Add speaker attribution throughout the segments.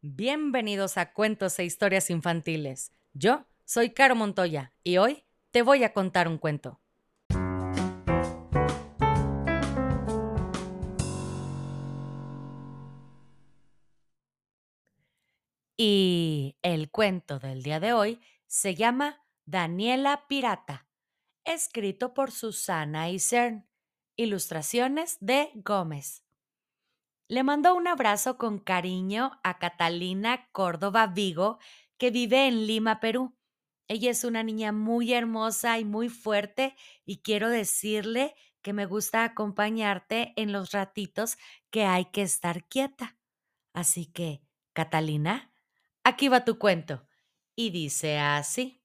Speaker 1: Bienvenidos a Cuentos e Historias Infantiles. Yo soy Caro Montoya y hoy te voy a contar un cuento. Y el cuento del día de hoy se llama Daniela Pirata, escrito por Susana Isern, ilustraciones de Gómez. Le mandó un abrazo con cariño a Catalina Córdoba Vigo, que vive en Lima, Perú. Ella es una niña muy hermosa y muy fuerte y quiero decirle que me gusta acompañarte en los ratitos que hay que estar quieta. Así que, Catalina, aquí va tu cuento. Y dice así.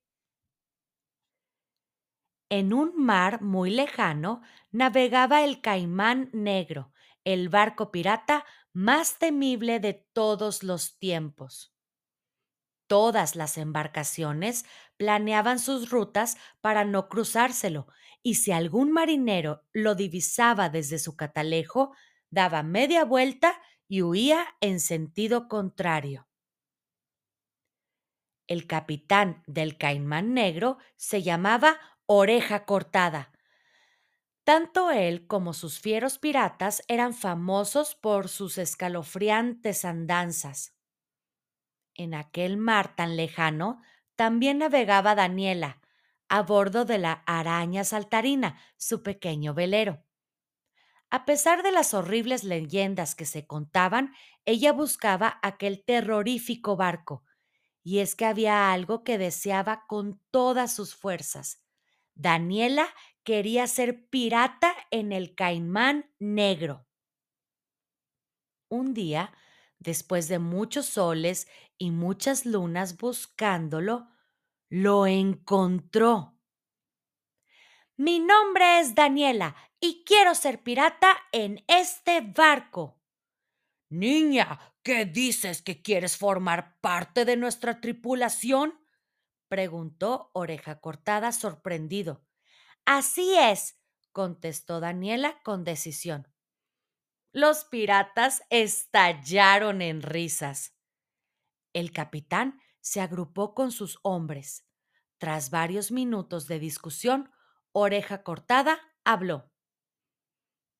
Speaker 1: En un mar muy lejano navegaba el caimán negro, el barco pirata más temible de todos los tiempos. Todas las embarcaciones planeaban sus rutas para no cruzárselo, y si algún marinero lo divisaba desde su catalejo, daba media vuelta y huía en sentido contrario. El capitán del caimán negro se llamaba Oreja Cortada, tanto él como sus fieros piratas eran famosos por sus escalofriantes andanzas. En aquel mar tan lejano también navegaba Daniela, a bordo de la araña saltarina, su pequeño velero. A pesar de las horribles leyendas que se contaban, ella buscaba aquel terrorífico barco, y es que había algo que deseaba con todas sus fuerzas. Daniela quería ser pirata en el Caimán Negro. Un día, después de muchos soles y muchas lunas buscándolo, lo encontró. Mi nombre es Daniela y quiero ser pirata en este barco.
Speaker 2: Niña, ¿qué dices que quieres formar parte de nuestra tripulación?
Speaker 1: Preguntó Oreja Cortada sorprendido. Así es, contestó Daniela con decisión. Los piratas estallaron en risas. El capitán se agrupó con sus hombres. Tras varios minutos de discusión, Oreja Cortada habló.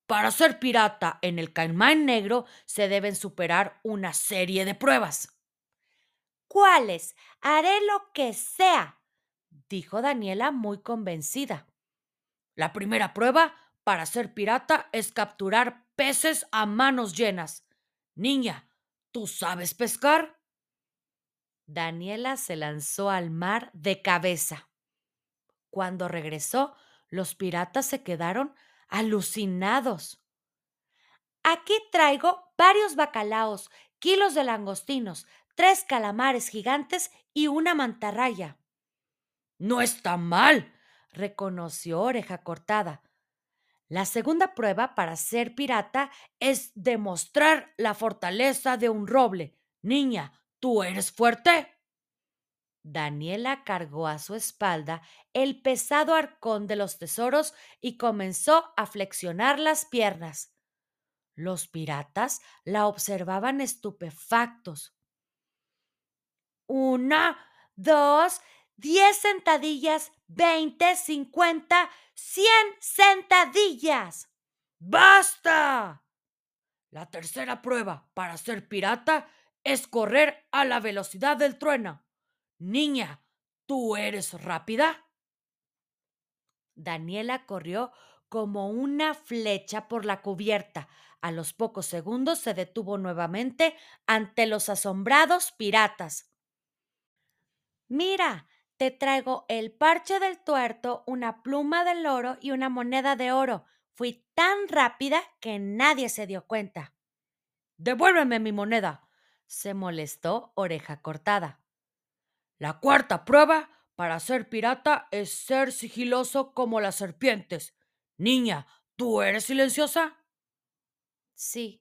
Speaker 2: Para ser pirata en el Caimán Negro se deben superar una serie de pruebas.
Speaker 3: ¿Cuáles? Haré lo que sea, dijo Daniela muy convencida.
Speaker 2: La primera prueba para ser pirata es capturar peces a manos llenas. Niña, ¿tú sabes pescar?
Speaker 1: Daniela se lanzó al mar de cabeza. Cuando regresó, los piratas se quedaron alucinados.
Speaker 3: Aquí traigo varios bacalaos, kilos de langostinos, tres calamares gigantes y una mantarraya.
Speaker 2: No está mal,
Speaker 1: reconoció Oreja Cortada. La segunda prueba para ser pirata es demostrar la fortaleza de un roble. Niña, ¿tú eres fuerte? Daniela cargó a su espalda el pesado arcón de los tesoros y comenzó a flexionar las piernas. Los piratas la observaban estupefactos.
Speaker 3: Una, dos, diez sentadillas, veinte, cincuenta, cien sentadillas.
Speaker 2: ¡Basta! La tercera prueba para ser pirata es correr a la velocidad del trueno. Niña, ¿tú eres rápida?
Speaker 1: Daniela corrió como una flecha por la cubierta. A los pocos segundos se detuvo nuevamente ante los asombrados piratas.
Speaker 3: Mira, te traigo el parche del tuerto, una pluma del oro y una moneda de oro. Fui tan rápida que nadie se dio cuenta.
Speaker 2: Devuélveme mi moneda,
Speaker 1: se molestó Oreja Cortada.
Speaker 2: La cuarta prueba para ser pirata es ser sigiloso como las serpientes. Niña, ¿tú eres silenciosa?
Speaker 1: Sí.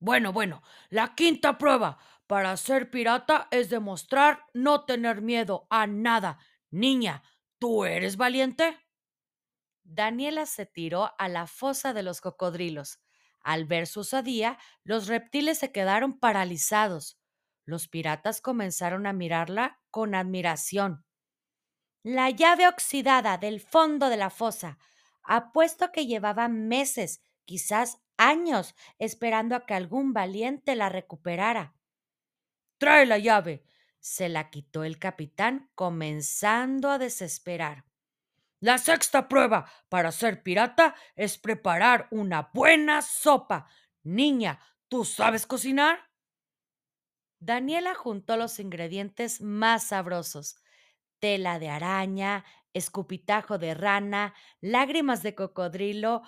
Speaker 2: Bueno, bueno, la quinta prueba para ser pirata es demostrar no tener miedo a nada. Niña, ¿tú eres valiente?
Speaker 1: Daniela se tiró a la fosa de los cocodrilos. Al ver su osadía, los reptiles se quedaron paralizados. Los piratas comenzaron a mirarla con admiración.
Speaker 3: La llave oxidada del fondo de la fosa. Apuesto que llevaba meses, quizás años, esperando a que algún valiente la recuperara.
Speaker 2: Trae la llave.
Speaker 1: Se la quitó el capitán, comenzando a desesperar.
Speaker 2: La sexta prueba para ser pirata es preparar una buena sopa. Niña, ¿tú sabes cocinar?
Speaker 1: Daniela juntó los ingredientes más sabrosos: tela de araña, escupitajo de rana, lágrimas de cocodrilo,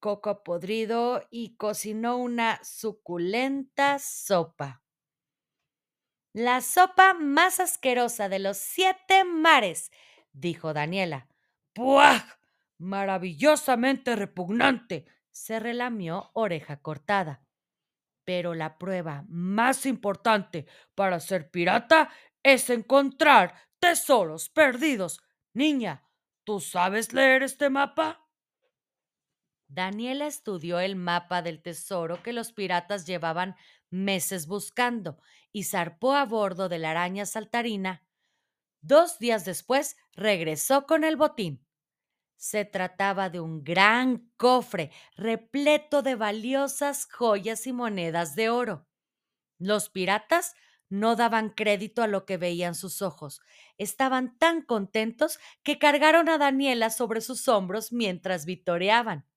Speaker 1: coco podrido y cocinó una suculenta sopa.
Speaker 3: La sopa más asquerosa de los siete mares, dijo Daniela.
Speaker 2: ¡Puah! Maravillosamente repugnante,
Speaker 1: se relamió oreja cortada.
Speaker 2: Pero la prueba más importante para ser pirata es encontrar tesoros perdidos. Niña, ¿tú sabes leer este mapa?
Speaker 1: Daniela estudió el mapa del tesoro que los piratas llevaban meses buscando y zarpó a bordo de la araña saltarina. Dos días después regresó con el botín. Se trataba de un gran cofre repleto de valiosas joyas y monedas de oro. Los piratas no daban crédito a lo que veían sus ojos. Estaban tan contentos que cargaron a Daniela sobre sus hombros mientras vitoreaban.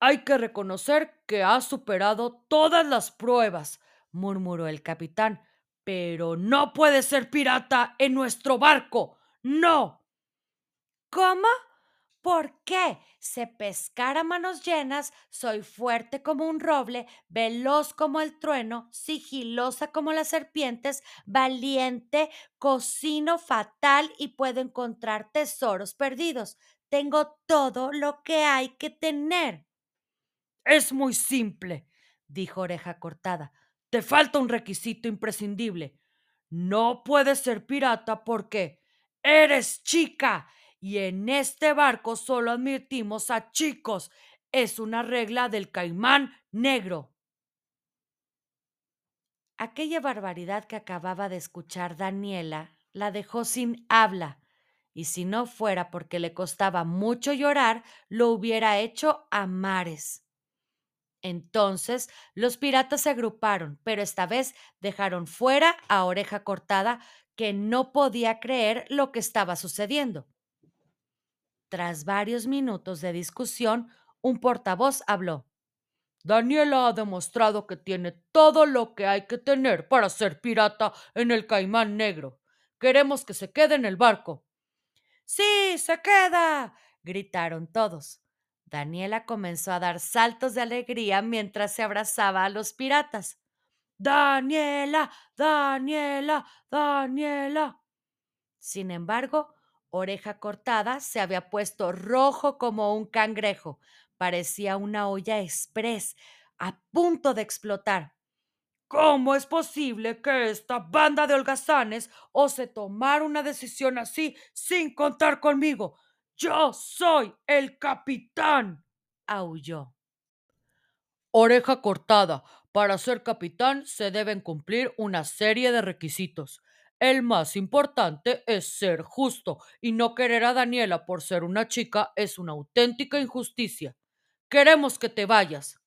Speaker 2: Hay que reconocer que has superado todas las pruebas, murmuró el capitán, pero no puedes ser pirata en nuestro barco. No.
Speaker 3: ¿Cómo? ¿Por qué? Sé pescar a manos llenas, soy fuerte como un roble, veloz como el trueno, sigilosa como las serpientes, valiente, cocino fatal y puedo encontrar tesoros perdidos. Tengo todo lo que hay que tener.
Speaker 2: Es muy simple, dijo Oreja Cortada. Te falta un requisito imprescindible. No puedes ser pirata porque eres chica y en este barco solo admitimos a chicos. Es una regla del caimán negro.
Speaker 1: Aquella barbaridad que acababa de escuchar Daniela la dejó sin habla, y si no fuera porque le costaba mucho llorar, lo hubiera hecho a mares. Entonces los piratas se agruparon, pero esta vez dejaron fuera a Oreja Cortada, que no podía creer lo que estaba sucediendo. Tras varios minutos de discusión, un portavoz habló.
Speaker 2: Daniela ha demostrado que tiene todo lo que hay que tener para ser pirata en el Caimán Negro. Queremos que se quede en el barco.
Speaker 3: Sí, se queda. gritaron todos.
Speaker 1: Daniela comenzó a dar saltos de alegría mientras se abrazaba a los piratas.
Speaker 2: Daniela, Daniela, Daniela.
Speaker 1: Sin embargo, Oreja Cortada se había puesto rojo como un cangrejo. Parecía una olla express, a punto de explotar.
Speaker 2: ¿Cómo es posible que esta banda de holgazanes ose tomar una decisión así sin contar conmigo? Yo soy el capitán. aulló. Oreja cortada. Para ser capitán se deben cumplir una serie de requisitos. El más importante es ser justo y no querer a Daniela por ser una chica es una auténtica injusticia. Queremos que te vayas.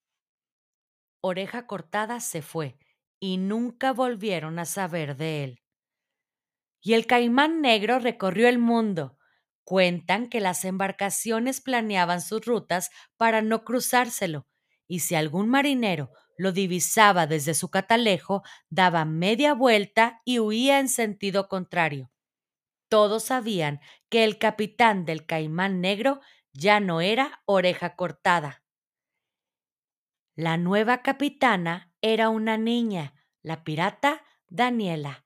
Speaker 1: Oreja cortada se fue y nunca volvieron a saber de él. Y el caimán negro recorrió el mundo. Cuentan que las embarcaciones planeaban sus rutas para no cruzárselo, y si algún marinero lo divisaba desde su catalejo, daba media vuelta y huía en sentido contrario. Todos sabían que el capitán del caimán negro ya no era oreja cortada. La nueva capitana era una niña, la pirata Daniela.